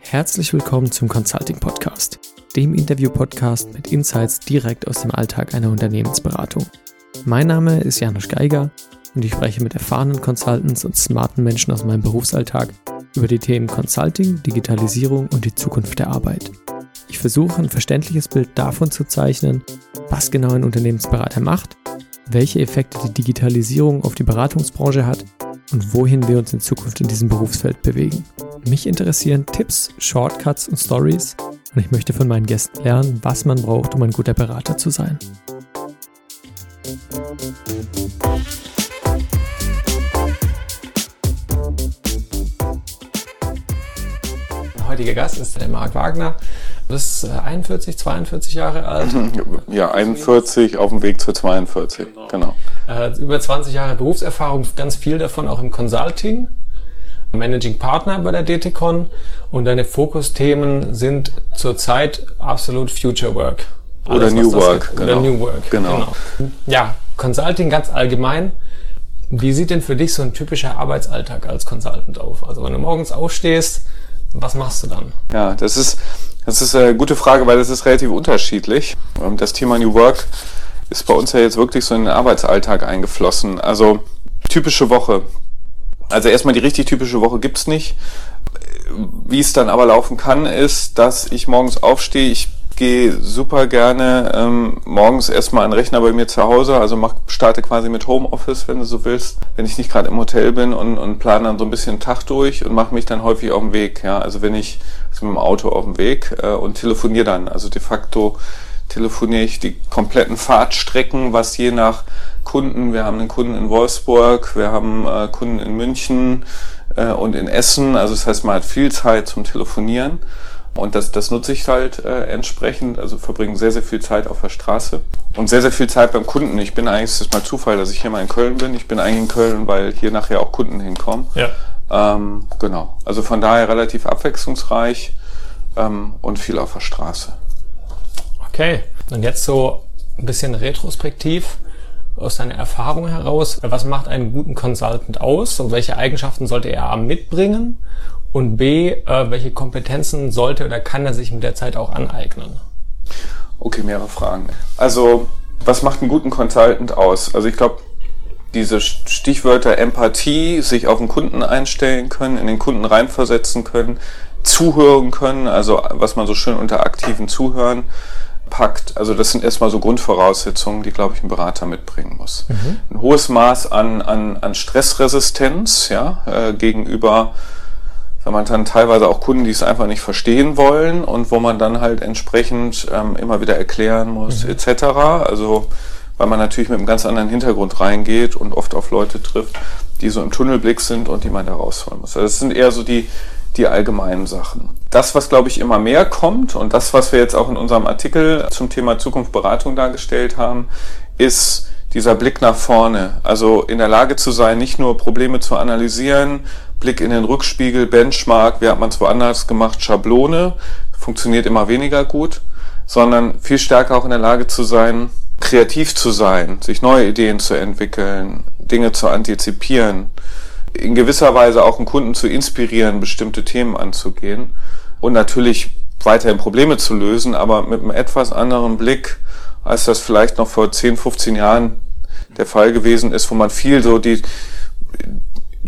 Herzlich willkommen zum Consulting Podcast, dem Interview-Podcast mit Insights direkt aus dem Alltag einer Unternehmensberatung. Mein Name ist Janusz Geiger und ich spreche mit erfahrenen Consultants und smarten Menschen aus meinem Berufsalltag über die Themen Consulting, Digitalisierung und die Zukunft der Arbeit. Ich versuche ein verständliches Bild davon zu zeichnen, was genau ein Unternehmensberater macht, welche Effekte die Digitalisierung auf die Beratungsbranche hat und wohin wir uns in Zukunft in diesem Berufsfeld bewegen. Mich interessieren Tipps, Shortcuts und Stories und ich möchte von meinen Gästen lernen, was man braucht, um ein guter Berater zu sein. Mein heutiger Gast ist der Marc Wagner. Du bist 41, 42 Jahre alt. Ja, 41 auf dem Weg zu 42, genau. genau. Äh, über 20 Jahre Berufserfahrung, ganz viel davon auch im Consulting. Managing Partner bei der DTCon und deine Fokusthemen sind zurzeit absolut Future Work. Alles, oder New Work. Genau. Oder New Work. Genau. genau. Ja, Consulting ganz allgemein. Wie sieht denn für dich so ein typischer Arbeitsalltag als Consultant auf? Also wenn du morgens aufstehst, was machst du dann? Ja, das ist, das ist eine gute Frage, weil das ist relativ unterschiedlich. Das Thema New Work ist bei uns ja jetzt wirklich so in den Arbeitsalltag eingeflossen. Also typische Woche. Also erstmal die richtig typische Woche gibt's nicht. Wie es dann aber laufen kann, ist, dass ich morgens aufstehe, ich gehe super gerne ähm, morgens erstmal an den Rechner bei mir zu Hause, also mach, starte quasi mit Homeoffice, wenn du so willst, wenn ich nicht gerade im Hotel bin und, und plane dann so ein bisschen Tag durch und mache mich dann häufig auf den Weg. Ja, also wenn ich also mit dem Auto auf dem Weg äh, und telefoniere dann. Also de facto telefoniere ich die kompletten Fahrtstrecken, was je nach Kunden, wir haben einen Kunden in Wolfsburg, wir haben äh, Kunden in München äh, und in Essen. Also das heißt, man hat viel Zeit zum Telefonieren. Und das, das nutze ich halt äh, entsprechend, also verbringe sehr, sehr viel Zeit auf der Straße und sehr, sehr viel Zeit beim Kunden. Ich bin eigentlich, es ist mal Zufall, dass ich hier mal in Köln bin. Ich bin eigentlich in Köln, weil hier nachher auch Kunden hinkommen. Ja. Ähm, genau. Also von daher relativ abwechslungsreich ähm, und viel auf der Straße. Okay. Und jetzt so ein bisschen retrospektiv aus deiner Erfahrung heraus, was macht einen guten Consultant aus und welche Eigenschaften sollte er A mitbringen und B, äh, welche Kompetenzen sollte oder kann er sich mit der Zeit auch aneignen? Okay, mehrere Fragen. Also, was macht einen guten Consultant aus? Also ich glaube, diese Stichwörter Empathie, sich auf den Kunden einstellen können, in den Kunden reinversetzen können, zuhören können, also was man so schön unter aktiven Zuhören packt. Also das sind erstmal so Grundvoraussetzungen, die, glaube ich, ein Berater mitbringen muss. Mhm. Ein hohes Maß an, an, an Stressresistenz ja, äh, gegenüber wenn man dann teilweise auch Kunden, die es einfach nicht verstehen wollen und wo man dann halt entsprechend ähm, immer wieder erklären muss, mhm. etc. Also weil man natürlich mit einem ganz anderen Hintergrund reingeht und oft auf Leute trifft, die so im Tunnelblick sind und die man da rausholen muss. Also das sind eher so die, die allgemeinen Sachen. Das, was glaube ich immer mehr kommt und das, was wir jetzt auch in unserem Artikel zum Thema Zukunftsberatung dargestellt haben, ist dieser Blick nach vorne. Also in der Lage zu sein, nicht nur Probleme zu analysieren, Blick in den Rückspiegel, Benchmark, wie hat man es woanders gemacht, Schablone, funktioniert immer weniger gut, sondern viel stärker auch in der Lage zu sein, kreativ zu sein, sich neue Ideen zu entwickeln, Dinge zu antizipieren, in gewisser Weise auch einen Kunden zu inspirieren, bestimmte Themen anzugehen und natürlich weiterhin Probleme zu lösen, aber mit einem etwas anderen Blick, als das vielleicht noch vor 10, 15 Jahren der Fall gewesen ist, wo man viel so die,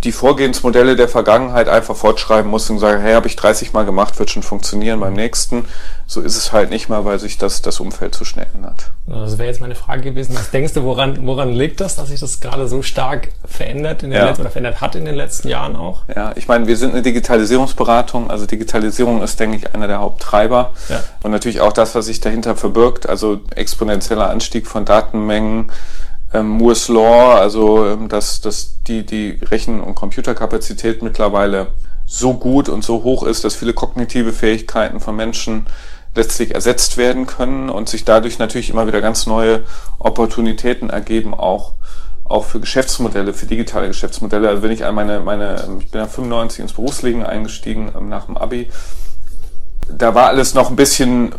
die Vorgehensmodelle der Vergangenheit einfach fortschreiben muss und sagen, hey, habe ich 30 Mal gemacht, wird schon funktionieren beim nächsten. So ist es halt nicht mal, weil sich das, das Umfeld zu schnell ändert. Das wäre jetzt meine Frage gewesen. Was denkst du, woran, woran liegt das, dass sich das gerade so stark verändert in den ja. letzten, oder verändert hat in den letzten Jahren auch? Ja, ich meine, wir sind eine Digitalisierungsberatung. Also Digitalisierung ist, denke ich, einer der Haupttreiber. Ja. Und natürlich auch das, was sich dahinter verbirgt. Also exponentieller Anstieg von Datenmengen, ähm, Moore's Law, also ähm, dass, dass die, die Rechen- und Computerkapazität mittlerweile so gut und so hoch ist, dass viele kognitive Fähigkeiten von Menschen letztlich ersetzt werden können und sich dadurch natürlich immer wieder ganz neue Opportunitäten ergeben, auch, auch für Geschäftsmodelle, für digitale Geschäftsmodelle. Also wenn ich an meine, meine, ich bin ja 95 ins Berufsleben eingestiegen ähm, nach dem Abi, da war alles noch ein bisschen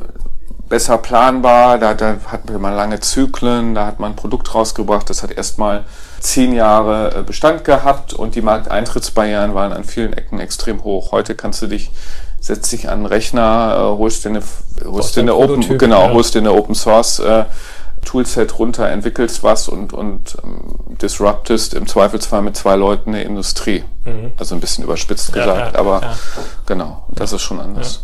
besser planbar. Da, da hatten wir lange Zyklen, da hat man ein Produkt rausgebracht, das hat erstmal zehn Jahre äh, Bestand gehabt und die Markteintrittsbarrieren waren an vielen Ecken extrem hoch. Heute kannst du dich setzt dich an den Rechner, äh, holst dir eine, holst dir eine Open, genau, ja. holst dir eine Open Source äh, Toolset runter, entwickelst was und, und ähm, disruptest im Zweifelsfall mit zwei Leuten eine Industrie. Mhm. Also ein bisschen überspitzt ja, gesagt, ja, aber genau, das ist schon anders.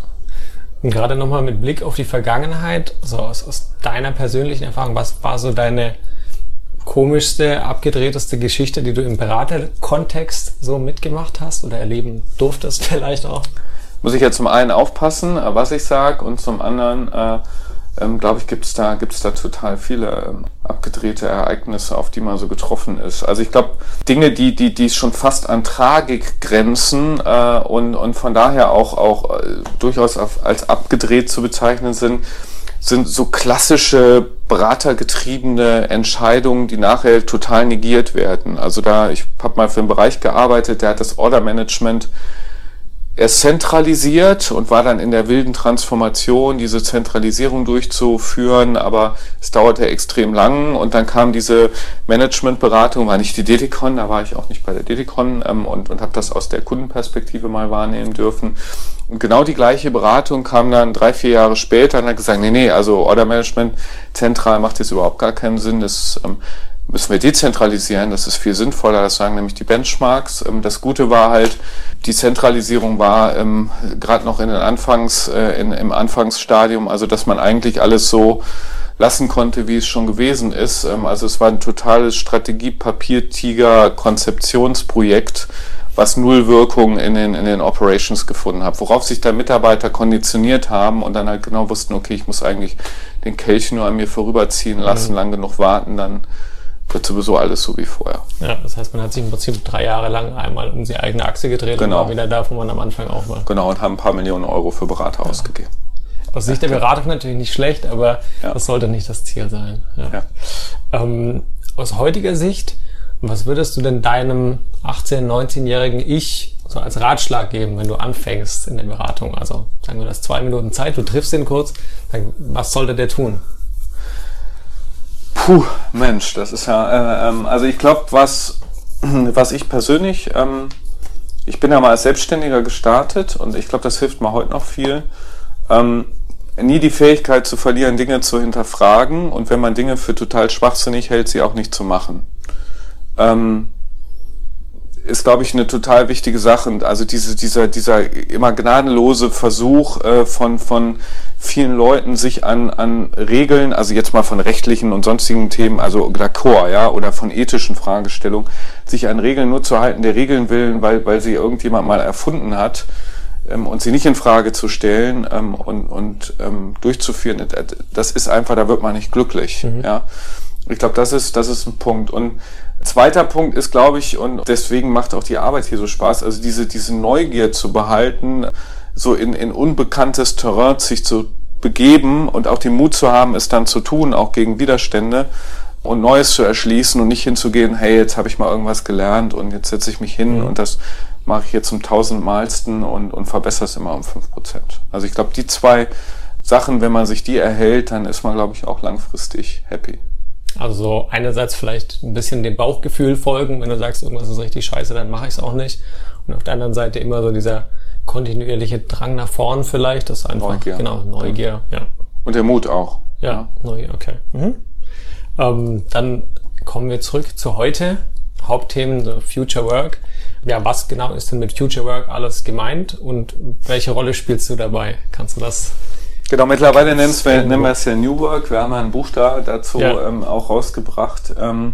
Und gerade nochmal mit Blick auf die Vergangenheit, so aus, aus deiner persönlichen Erfahrung, was war so deine komischste, abgedrehteste Geschichte, die du im Beraterkontext so mitgemacht hast oder erleben durftest vielleicht auch? Muss ich ja zum einen aufpassen, äh, was ich sage, und zum anderen, äh, ähm, glaube ich, gibt es da, gibt's da total viele ähm, abgedrehte Ereignisse, auf die man so getroffen ist. Also ich glaube, Dinge, die, die, die schon fast an Tragik grenzen äh, und, und von daher auch, auch äh, durchaus als abgedreht zu bezeichnen sind, sind so klassische beratergetriebene Entscheidungen, die nachher total negiert werden. Also da, ich habe mal für einen Bereich gearbeitet, der hat das Order Management erst zentralisiert und war dann in der wilden Transformation, diese Zentralisierung durchzuführen, aber es dauerte extrem lang und dann kam diese Managementberatung, war nicht die Dedicon, da war ich auch nicht bei der Dedicon ähm, und, und habe das aus der Kundenperspektive mal wahrnehmen dürfen. Und genau die gleiche Beratung kam dann drei, vier Jahre später und hat gesagt, nee, nee, also Order Management zentral macht jetzt überhaupt gar keinen Sinn, das ähm, müssen wir dezentralisieren, das ist viel sinnvoller, das sagen nämlich die Benchmarks. Ähm, das Gute war halt, die Zentralisierung war ähm, gerade noch in den Anfangs, äh, in, im Anfangsstadium, also dass man eigentlich alles so lassen konnte, wie es schon gewesen ist. Ähm, also es war ein totales Strategie-Papiertiger-Konzeptionsprojekt, was null Wirkung in den, in den Operations gefunden hat, worauf sich dann Mitarbeiter konditioniert haben und dann halt genau wussten, okay, ich muss eigentlich den Kelch nur an mir vorüberziehen lassen, mhm. lang genug warten, dann wird sowieso alles so wie vorher. Ja, das heißt, man hat sich im Prinzip drei Jahre lang einmal um die eigene Achse gedreht genau. und war wieder da, wo man am Anfang auch war. Genau, und haben ein paar Millionen Euro für Berater ja. ausgegeben. Aus Sicht der Beratung natürlich nicht schlecht, aber ja. das sollte nicht das Ziel sein. Ja. Ähm, aus heutiger Sicht, was würdest du denn deinem 18-, 19-jährigen Ich so als Ratschlag geben, wenn du anfängst in der Beratung? Also sagen wir, das zwei Minuten Zeit, du triffst ihn kurz, dann, was sollte der tun? Puh, Mensch, das ist ja, äh, ähm, also ich glaube, was, was ich persönlich, ähm, ich bin ja mal als Selbstständiger gestartet und ich glaube, das hilft mir heute noch viel. Ähm, nie die Fähigkeit zu verlieren, Dinge zu hinterfragen und wenn man Dinge für total schwachsinnig hält, sie auch nicht zu machen. Ähm, ist, glaube ich, eine total wichtige Sache. Und also diese, dieser, dieser immer gnadenlose Versuch äh, von, von vielen Leuten, sich an, an Regeln, also jetzt mal von rechtlichen und sonstigen Themen, also d'accord, ja, oder von ethischen Fragestellungen, sich an Regeln nur zu halten, der Regeln willen, weil, weil sie irgendjemand mal erfunden hat, ähm, und sie nicht in Frage zu stellen ähm, und, und ähm, durchzuführen, das ist einfach, da wird man nicht glücklich, mhm. ja. Ich glaube, das ist, das ist ein Punkt. Und Zweiter Punkt ist, glaube ich, und deswegen macht auch die Arbeit hier so Spaß, also diese, diese Neugier zu behalten, so in, in unbekanntes Terrain sich zu begeben und auch den Mut zu haben, es dann zu tun, auch gegen Widerstände und Neues zu erschließen und nicht hinzugehen, hey, jetzt habe ich mal irgendwas gelernt und jetzt setze ich mich hin mhm. und das mache ich jetzt zum tausendmalsten und, und verbessere es immer um fünf Prozent. Also ich glaube, die zwei Sachen, wenn man sich die erhält, dann ist man, glaube ich, auch langfristig happy. Also einerseits vielleicht ein bisschen dem Bauchgefühl folgen, wenn du sagst, irgendwas ist richtig scheiße, dann mache ich es auch nicht. Und auf der anderen Seite immer so dieser kontinuierliche Drang nach vorn vielleicht, das ist einfach Neugier. genau Neugier, ja. Und der Mut auch. Ja, ja. Neugier, okay. Mhm. Ähm, dann kommen wir zurück zu heute. Hauptthemen so Future Work. Ja, was genau ist denn mit Future Work alles gemeint und welche Rolle spielst du dabei? Kannst du das Genau, mittlerweile nennen wir, nennen wir es ja New Work. Wir haben ja ein Buch da dazu ja. ähm, auch rausgebracht. Ähm,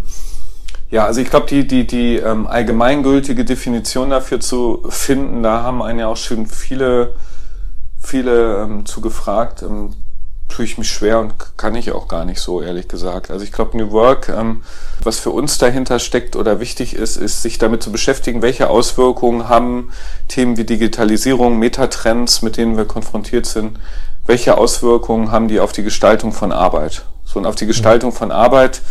ja, also ich glaube, die, die, die ähm, allgemeingültige Definition dafür zu finden, da haben einen ja auch schon viele, viele ähm, zu gefragt. Ähm, tue ich mich schwer und kann ich auch gar nicht so, ehrlich gesagt. Also ich glaube, New Work, ähm, was für uns dahinter steckt oder wichtig ist, ist, sich damit zu beschäftigen, welche Auswirkungen haben Themen wie Digitalisierung, Metatrends, mit denen wir konfrontiert sind, welche Auswirkungen haben die auf die Gestaltung von Arbeit? So und auf die Gestaltung von Arbeit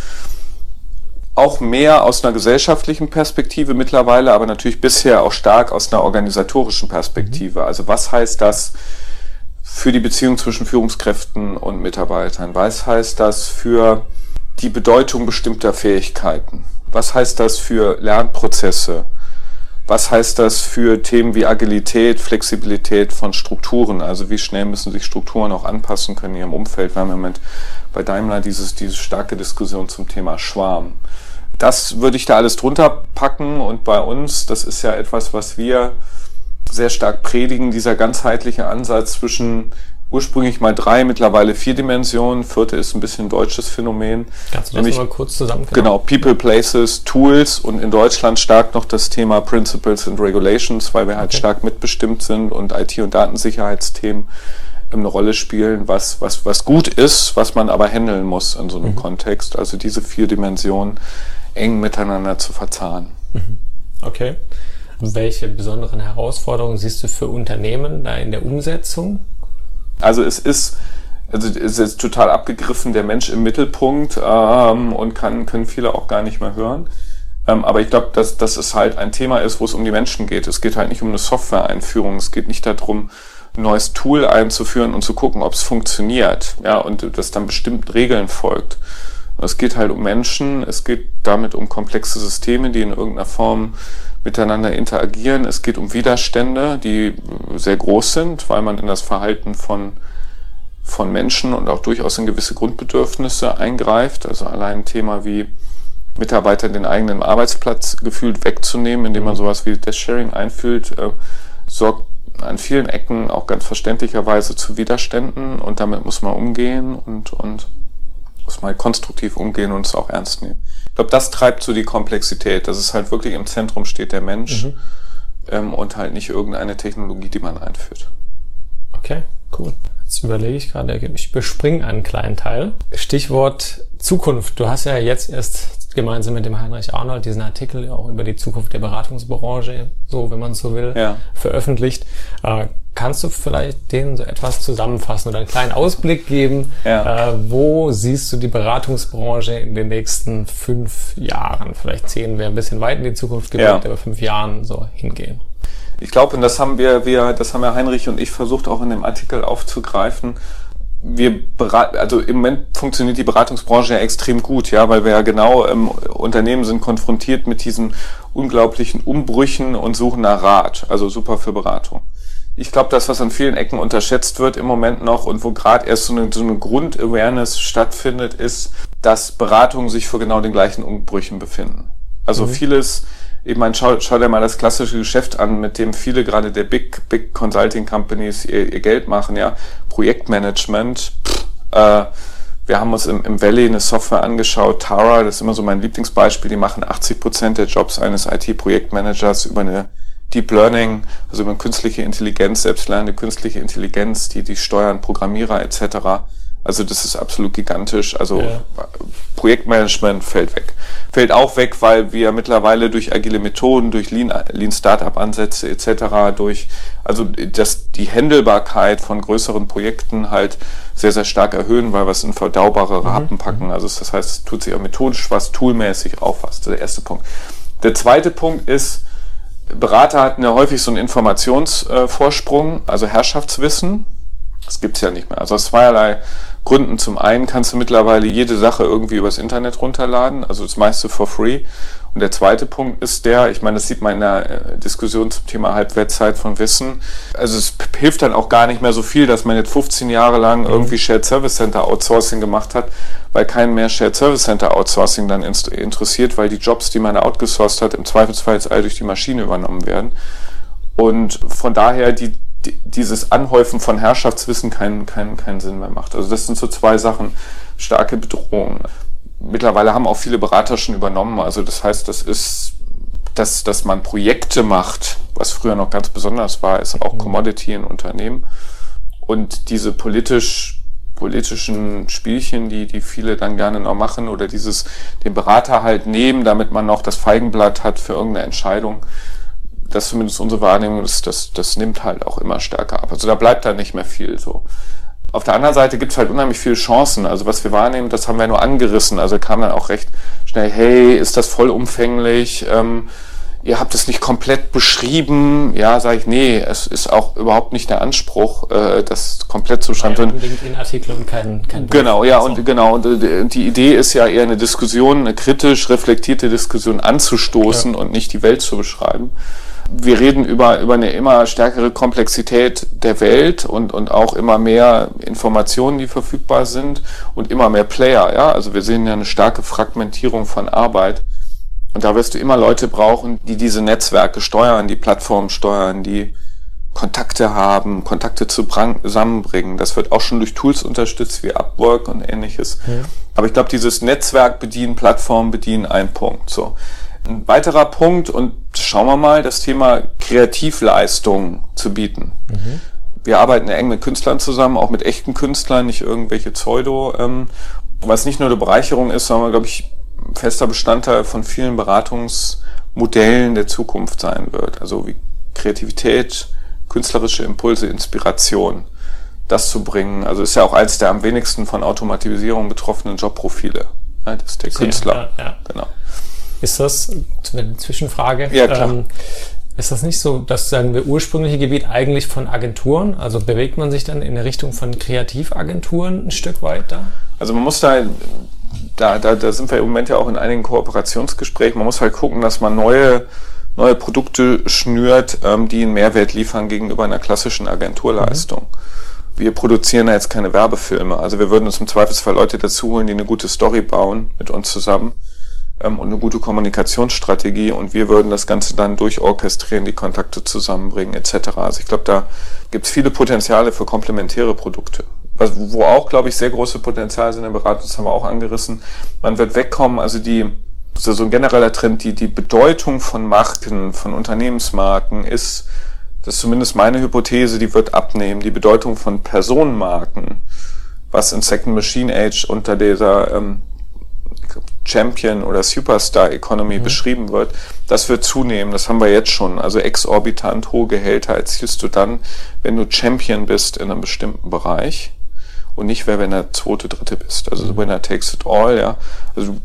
auch mehr aus einer gesellschaftlichen Perspektive mittlerweile, aber natürlich bisher auch stark aus einer organisatorischen Perspektive. Mhm. Also was heißt das für die Beziehung zwischen Führungskräften und Mitarbeitern? Was heißt das für die Bedeutung bestimmter Fähigkeiten? Was heißt das für Lernprozesse? Was heißt das für Themen wie Agilität, Flexibilität von Strukturen? Also wie schnell müssen sich Strukturen auch anpassen können in ihrem Umfeld? Wir haben im Moment bei Daimler dieses, diese starke Diskussion zum Thema Schwarm. Das würde ich da alles drunter packen und bei uns, das ist ja etwas, was wir sehr stark predigen, dieser ganzheitliche Ansatz zwischen ursprünglich mal drei, mittlerweile vier Dimensionen. Vierte ist ein bisschen ein deutsches Phänomen. Kannst du das mal kurz zusammen? Genau, People, Places, Tools und in Deutschland stark noch das Thema Principles and Regulations, weil wir halt okay. stark mitbestimmt sind und IT- und Datensicherheitsthemen eine Rolle spielen, was, was, was gut ist, was man aber handeln muss in so einem mhm. Kontext. Also diese vier Dimensionen eng miteinander zu verzahnen. Mhm. Okay. Welche besonderen Herausforderungen siehst du für Unternehmen da in der Umsetzung? Also es ist, also es ist total abgegriffen, der Mensch im Mittelpunkt ähm, und kann, können viele auch gar nicht mehr hören. Ähm, aber ich glaube, dass, dass es halt ein Thema ist, wo es um die Menschen geht. Es geht halt nicht um eine Software-Einführung. Es geht nicht darum, ein neues Tool einzuführen und zu gucken, ob es funktioniert. Ja, und das dann bestimmten Regeln folgt. Es geht halt um Menschen, es geht damit um komplexe Systeme, die in irgendeiner Form miteinander interagieren. Es geht um Widerstände, die sehr groß sind, weil man in das Verhalten von, von Menschen und auch durchaus in gewisse Grundbedürfnisse eingreift. Also allein ein Thema wie Mitarbeiter den eigenen Arbeitsplatz gefühlt wegzunehmen, indem man sowas wie das Sharing einfühlt, äh, sorgt an vielen Ecken auch ganz verständlicherweise zu Widerständen und damit muss man umgehen und, und muss man konstruktiv umgehen und es auch ernst nehmen. Ich glaube, das treibt so die Komplexität, dass es halt wirklich im Zentrum steht der Mensch mhm. ähm, und halt nicht irgendeine Technologie, die man einführt. Okay, cool. Jetzt überlege ich gerade, ich bespringe einen kleinen Teil. Stichwort Zukunft. Du hast ja jetzt erst gemeinsam mit dem Heinrich Arnold diesen Artikel auch über die Zukunft der Beratungsbranche, so wenn man so will, ja. veröffentlicht. Äh, kannst du vielleicht denen so etwas zusammenfassen oder einen kleinen Ausblick geben? Ja. Äh, wo siehst du die Beratungsbranche in den nächsten fünf Jahren? Vielleicht zehn wäre ein bisschen weit in die Zukunft gedacht, ja. aber fünf Jahren so hingehen. Ich glaube, und das haben wir, wir, das haben ja Heinrich und ich versucht auch in dem Artikel aufzugreifen. Wir also im Moment funktioniert die Beratungsbranche ja extrem gut, ja, weil wir ja genau im Unternehmen sind konfrontiert mit diesen unglaublichen Umbrüchen und suchen nach Rat, also super für Beratung. Ich glaube, das, was an vielen Ecken unterschätzt wird im Moment noch und wo gerade erst so eine, so eine Grundawareness stattfindet, ist, dass Beratungen sich vor genau den gleichen Umbrüchen befinden. Also mhm. vieles, ich meine, schau, schau dir mal das klassische Geschäft an, mit dem viele gerade der Big, Big Consulting Companies ihr, ihr Geld machen, ja. Projektmanagement, pff, äh, wir haben uns im, im Valley eine Software angeschaut, Tara, das ist immer so mein Lieblingsbeispiel, die machen 80 Prozent der Jobs eines IT-Projektmanagers über eine Deep Learning, also über künstliche Intelligenz, selbstlernende künstliche Intelligenz, die, die steuern Programmierer etc. Also das ist absolut gigantisch. Also ja. Projektmanagement fällt weg. Fällt auch weg, weil wir mittlerweile durch agile Methoden, durch Lean, Lean Startup Ansätze etc., durch also das, die Händelbarkeit von größeren Projekten halt sehr, sehr stark erhöhen, weil wir es in verdaubare Raten mhm. packen. Also das heißt, es tut sich auch methodisch was, toolmäßig auch was. Der erste Punkt. Der zweite Punkt ist, Berater hatten ja häufig so einen Informationsvorsprung, also Herrschaftswissen. Das gibt's ja nicht mehr. Also aus zweierlei Gründen. Zum einen kannst du mittlerweile jede Sache irgendwie übers Internet runterladen, also das meiste for free. Und der zweite Punkt ist der, ich meine, das sieht man in der äh, Diskussion zum Thema Halbwertzeit von Wissen. Also es hilft dann auch gar nicht mehr so viel, dass man jetzt 15 Jahre lang mhm. irgendwie Shared Service Center Outsourcing gemacht hat, weil keinen mehr Shared Service Center Outsourcing dann interessiert, weil die Jobs, die man outgesourced hat, im Zweifelsfall jetzt all durch die Maschine übernommen werden. Und von daher die, dieses Anhäufen von Herrschaftswissen keinen, keinen, keinen Sinn mehr macht. Also das sind so zwei Sachen, starke Bedrohungen. Mittlerweile haben auch viele Berater schon übernommen. Also das heißt, das ist, dass, dass man Projekte macht, was früher noch ganz besonders war, ist auch mhm. Commodity in Unternehmen. Und diese politisch, politischen Spielchen, die, die viele dann gerne noch machen oder dieses, den Berater halt nehmen, damit man noch das Feigenblatt hat für irgendeine Entscheidung, das zumindest unsere Wahrnehmung ist, das, das nimmt halt auch immer stärker ab. Also da bleibt dann nicht mehr viel so. Auf der anderen Seite gibt es halt unheimlich viele Chancen. Also was wir wahrnehmen, das haben wir nur angerissen. Also kam dann auch recht schnell, hey, ist das vollumfänglich? Ähm, ihr habt es nicht komplett beschrieben. Ja, sage ich, nee, es ist auch überhaupt nicht der Anspruch, äh, das komplett zu schreiben. Ja, LinkedIn-Artikel und kein, kein Genau, ja, und genau. Und äh, die Idee ist ja eher eine Diskussion, eine kritisch reflektierte Diskussion anzustoßen ja. und nicht die Welt zu beschreiben. Wir reden über, über eine immer stärkere Komplexität der Welt und, und auch immer mehr Informationen, die verfügbar sind und immer mehr Player. Ja? Also wir sehen ja eine starke Fragmentierung von Arbeit. Und da wirst du immer Leute brauchen, die diese Netzwerke steuern, die Plattformen steuern, die Kontakte haben, Kontakte zusammenbringen. Das wird auch schon durch Tools unterstützt wie Upwork und ähnliches. Ja. Aber ich glaube, dieses Netzwerk bedienen, Plattform bedienen, ein Punkt. So. Ein weiterer Punkt, und schauen wir mal, das Thema Kreativleistung zu bieten. Mhm. Wir arbeiten eng mit Künstlern zusammen, auch mit echten Künstlern, nicht irgendwelche Pseudo, ähm, was nicht nur eine Bereicherung ist, sondern, glaube ich, fester Bestandteil von vielen Beratungsmodellen der Zukunft sein wird. Also wie Kreativität, künstlerische Impulse, Inspiration, das zu bringen. Also ist ja auch eins der am wenigsten von Automatisierung betroffenen Jobprofile. Ja, das ist der Künstler. Ja, ja. Genau. Ist das, eine Zwischenfrage, ja, klar. Ähm, ist das nicht so, dass sagen wir ursprüngliche Gebiet eigentlich von Agenturen, also bewegt man sich dann in der Richtung von Kreativagenturen ein Stück weiter? Also man muss da, da, da, da sind wir im Moment ja auch in einigen Kooperationsgesprächen, man muss halt gucken, dass man neue, neue Produkte schnürt, ähm, die einen Mehrwert liefern gegenüber einer klassischen Agenturleistung. Mhm. Wir produzieren da jetzt keine Werbefilme, also wir würden uns im Zweifelsfall Leute dazu holen, die eine gute Story bauen mit uns zusammen ähm, und eine gute Kommunikationsstrategie und wir würden das Ganze dann durchorchestrieren, die Kontakte zusammenbringen etc. Also ich glaube, da gibt es viele Potenziale für komplementäre Produkte. Was, wo auch, glaube ich, sehr große Potenziale sind in der Beratung, das haben wir auch angerissen. Man wird wegkommen, also die, so, so ein genereller Trend, die, die Bedeutung von Marken, von Unternehmensmarken ist, das ist zumindest meine Hypothese, die wird abnehmen. Die Bedeutung von Personenmarken, was in Second Machine Age unter dieser ähm, Champion oder Superstar Economy mhm. beschrieben wird, das wird zunehmen. Das haben wir jetzt schon. Also exorbitant hohe Gehälter erzielst du dann, wenn du Champion bist in einem bestimmten Bereich und nicht wer, wenn er zweite, dritte bist. Also mhm. winner takes it all, ja. Also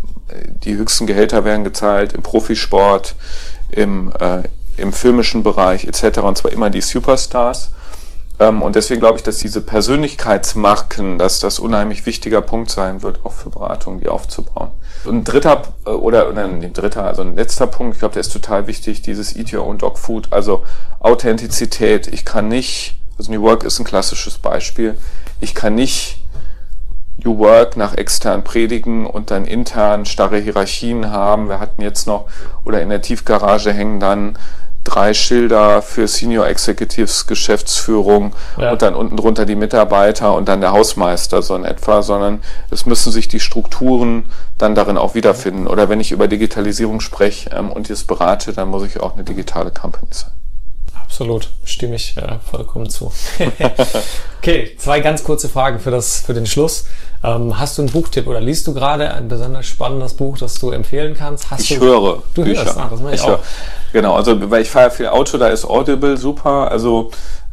die höchsten Gehälter werden gezahlt im Profisport, im, äh, im filmischen Bereich etc. Und zwar immer die Superstars. Ähm, und deswegen glaube ich, dass diese Persönlichkeitsmarken, dass das unheimlich wichtiger Punkt sein wird, auch für Beratungen, die aufzubauen. Und ein dritter, äh, oder, oder ein dritter, also ein letzter Punkt, ich glaube, der ist total wichtig, dieses Eat Your Own Dog Food, also Authentizität. Ich kann nicht, also New Work ist ein klassisches Beispiel, ich kann nicht New Work nach extern predigen und dann intern starre Hierarchien haben. Wir hatten jetzt noch, oder in der Tiefgarage hängen dann drei Schilder für Senior Executives Geschäftsführung ja. und dann unten drunter die Mitarbeiter und dann der Hausmeister so in etwa, sondern es müssen sich die Strukturen dann darin auch wiederfinden. Oder wenn ich über Digitalisierung spreche ähm, und jetzt berate, dann muss ich auch eine digitale Company sein. Absolut, stimme ich äh, vollkommen zu. okay, zwei ganz kurze Fragen für, das, für den Schluss. Ähm, hast du einen Buchtipp oder liest du gerade ein besonders spannendes Buch, das du empfehlen kannst? Hast ich du, höre du Bücher. Hörst, ah, das mache ich, ich auch. Höre. Genau, also weil ich fahre viel Auto, da ist Audible super. Also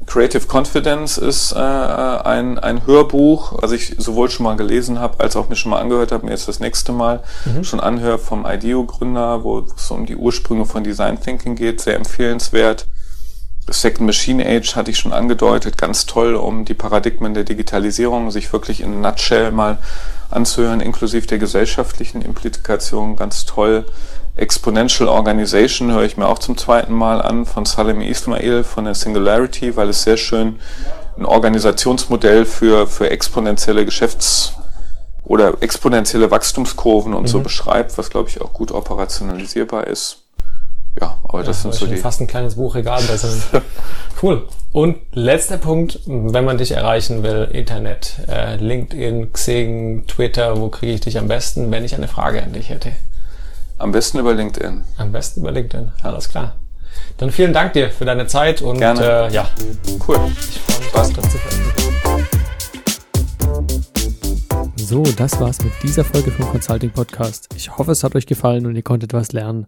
Creative Confidence ist äh, ein, ein Hörbuch, was ich sowohl schon mal gelesen habe, als auch mir schon mal angehört habe, mir jetzt das nächste Mal mhm. schon anhöre vom IDEO-Gründer, wo es um die Ursprünge von Design Thinking geht, sehr empfehlenswert. Second Machine Age hatte ich schon angedeutet, ganz toll, um die Paradigmen der Digitalisierung sich wirklich in Nutshell mal anzuhören, inklusive der gesellschaftlichen Implikationen, ganz toll. Exponential Organization höre ich mir auch zum zweiten Mal an von Salim Ismail von der Singularity, weil es sehr schön ein Organisationsmodell für, für exponentielle Geschäfts- oder exponentielle Wachstumskurven und mhm. so beschreibt, was glaube ich auch gut operationalisierbar ist. Ja, aber ja, das sind so die. Fast ein kleines Buchregal besser. cool. Und letzter Punkt, wenn man dich erreichen will, Internet, äh, LinkedIn, Xing, Twitter, wo kriege ich dich am besten, wenn ich eine Frage an dich hätte? Am besten über LinkedIn. Am besten über LinkedIn, alles klar. Dann vielen Dank dir für deine Zeit und Gerne. Äh, ja. Cool. Ich freue mich, das zu So, das war's mit dieser Folge vom Consulting Podcast. Ich hoffe, es hat euch gefallen und ihr konntet was lernen.